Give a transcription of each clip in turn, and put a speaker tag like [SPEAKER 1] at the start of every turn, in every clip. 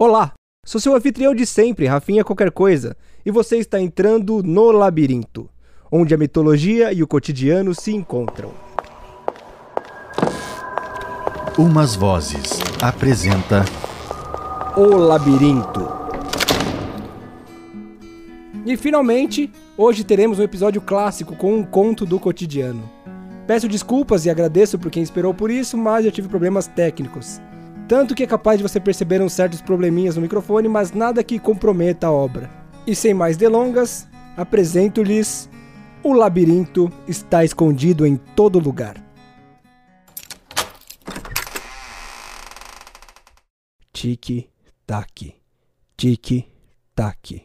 [SPEAKER 1] Olá, sou seu anfitrião de sempre, Rafinha Qualquer Coisa, e você está entrando no Labirinto, onde a mitologia e o cotidiano se encontram.
[SPEAKER 2] Umas Vozes apresenta
[SPEAKER 1] O Labirinto. E finalmente, hoje teremos um episódio clássico com um conto do cotidiano. Peço desculpas e agradeço por quem esperou por isso, mas eu tive problemas técnicos. Tanto que é capaz de você perceber uns certos probleminhas no microfone, mas nada que comprometa a obra. E sem mais delongas, apresento-lhes O labirinto está escondido em todo lugar. Tique-taque, tique-taque.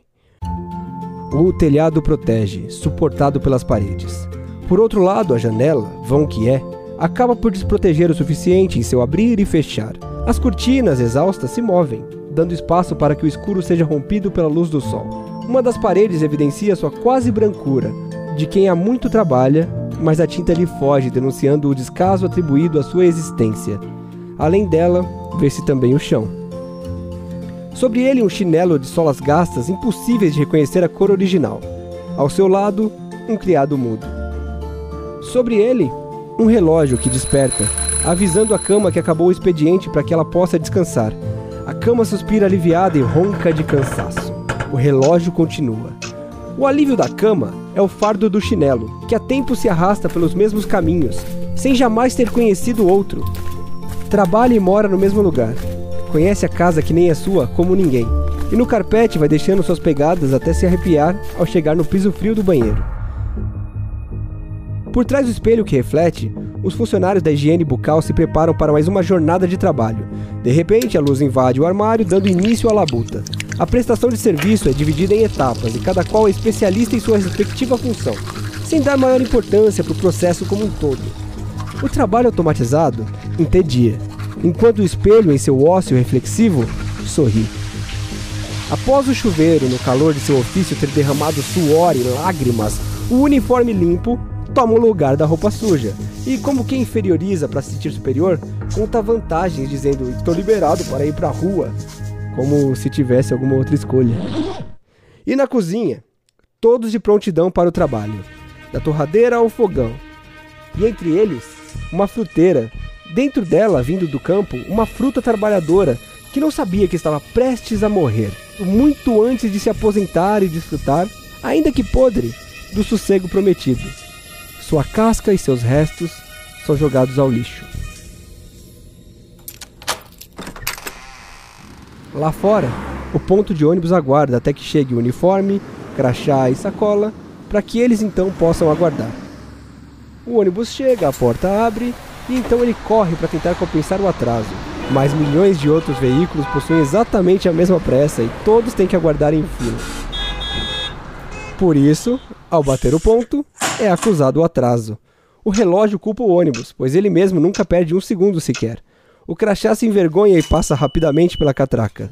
[SPEAKER 1] O telhado protege, suportado pelas paredes. Por outro lado, a janela, vão que é, acaba por desproteger o suficiente em seu abrir e fechar. As cortinas exaustas se movem, dando espaço para que o escuro seja rompido pela luz do sol. Uma das paredes evidencia sua quase brancura, de quem há muito trabalha, mas a tinta lhe foge, denunciando o descaso atribuído à sua existência. Além dela, vê-se também o chão. Sobre ele, um chinelo de solas gastas impossíveis de reconhecer a cor original. Ao seu lado, um criado mudo. Sobre ele, um relógio que desperta, avisando a cama que acabou o expediente para que ela possa descansar. A cama suspira aliviada e ronca de cansaço. O relógio continua. O alívio da cama é o fardo do chinelo, que há tempo se arrasta pelos mesmos caminhos, sem jamais ter conhecido outro. Trabalha e mora no mesmo lugar. Conhece a casa que nem é sua como ninguém. E no carpete vai deixando suas pegadas até se arrepiar ao chegar no piso frio do banheiro. Por trás do espelho que reflete, os funcionários da higiene bucal se preparam para mais uma jornada de trabalho. De repente, a luz invade o armário, dando início à labuta. A prestação de serviço é dividida em etapas e cada qual é especialista em sua respectiva função, sem dar maior importância para o processo como um todo. O trabalho automatizado entedia, enquanto o espelho em seu ócio reflexivo sorri. Após o chuveiro, no calor de seu ofício, ter derramado suor e lágrimas, o uniforme limpo toma o lugar da roupa suja. E como quem inferioriza para se sentir superior, conta vantagens dizendo estou liberado para ir para a rua, como se tivesse alguma outra escolha. E na cozinha, todos de prontidão para o trabalho, da torradeira ao fogão. E entre eles, uma fruteira, dentro dela, vindo do campo, uma fruta trabalhadora que não sabia que estava prestes a morrer, muito antes de se aposentar e desfrutar, ainda que podre, do sossego prometido. Sua casca e seus restos são jogados ao lixo. Lá fora, o ponto de ônibus aguarda até que chegue o uniforme, crachá e sacola, para que eles então possam aguardar. O ônibus chega, a porta abre e então ele corre para tentar compensar o atraso. Mas milhões de outros veículos possuem exatamente a mesma pressa e todos têm que aguardar em fila. Por isso, ao bater o ponto, é acusado o atraso. O relógio culpa o ônibus, pois ele mesmo nunca perde um segundo sequer. O crachá se envergonha e passa rapidamente pela catraca.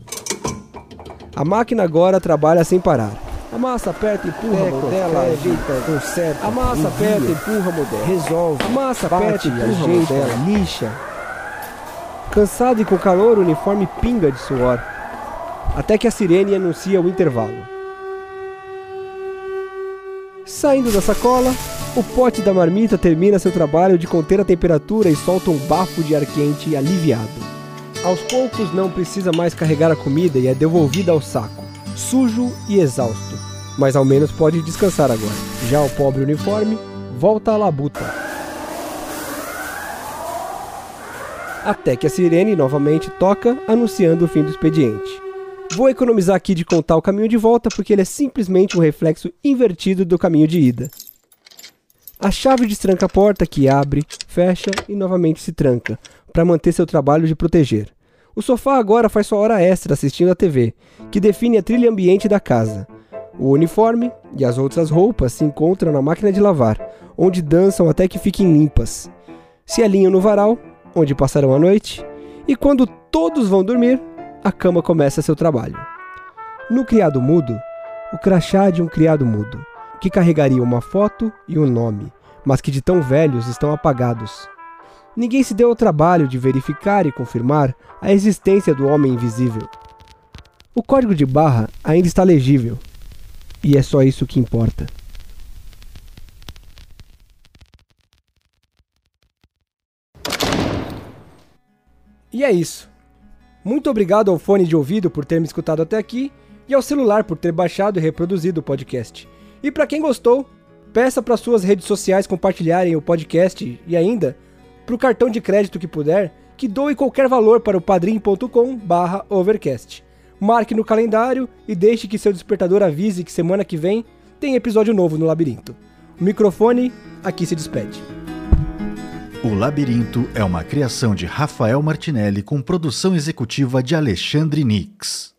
[SPEAKER 1] A máquina agora trabalha sem parar. Amassa, aperta, empurra,
[SPEAKER 3] É,
[SPEAKER 1] modela, ajeita,
[SPEAKER 3] conserta,
[SPEAKER 1] Amassa,
[SPEAKER 3] envia,
[SPEAKER 1] aperta, empurra, modela.
[SPEAKER 3] resolve,
[SPEAKER 1] Amassa,
[SPEAKER 3] bate,
[SPEAKER 1] aperta,
[SPEAKER 3] empurra,
[SPEAKER 1] ajeita,
[SPEAKER 3] modela.
[SPEAKER 1] lixa. Cansado e com calor, o uniforme pinga de suor. Até que a sirene anuncia o intervalo. Saindo da sacola, o pote da marmita termina seu trabalho de conter a temperatura e solta um bafo de ar quente aliviado. Aos poucos não precisa mais carregar a comida e é devolvida ao saco, sujo e exausto. Mas ao menos pode descansar agora. Já o pobre uniforme volta à labuta. Até que a sirene novamente toca, anunciando o fim do expediente. Vou economizar aqui de contar o caminho de volta porque ele é simplesmente um reflexo invertido do caminho de ida. A chave destranca a porta que abre, fecha e novamente se tranca, para manter seu trabalho de proteger. O sofá agora faz sua hora extra assistindo à TV, que define a trilha ambiente da casa. O uniforme e as outras roupas se encontram na máquina de lavar, onde dançam até que fiquem limpas. Se alinham no varal, onde passarão a noite, e quando todos vão dormir, a cama começa seu trabalho. No criado mudo, o crachá de um criado mudo, que carregaria uma foto e um nome, mas que de tão velhos estão apagados. Ninguém se deu ao trabalho de verificar e confirmar a existência do homem invisível. O código de barra ainda está legível. E é só isso que importa. E é isso. Muito obrigado ao fone de ouvido por ter me escutado até aqui e ao celular por ter baixado e reproduzido o podcast. E para quem gostou, peça para suas redes sociais compartilharem o podcast e ainda, para o cartão de crédito que puder, que doe qualquer valor para o padrim.com/overcast. Marque no calendário e deixe que seu despertador avise que semana que vem tem episódio novo no Labirinto. O microfone aqui se despede.
[SPEAKER 2] O Labirinto é uma criação de Rafael Martinelli com produção executiva de Alexandre Nix.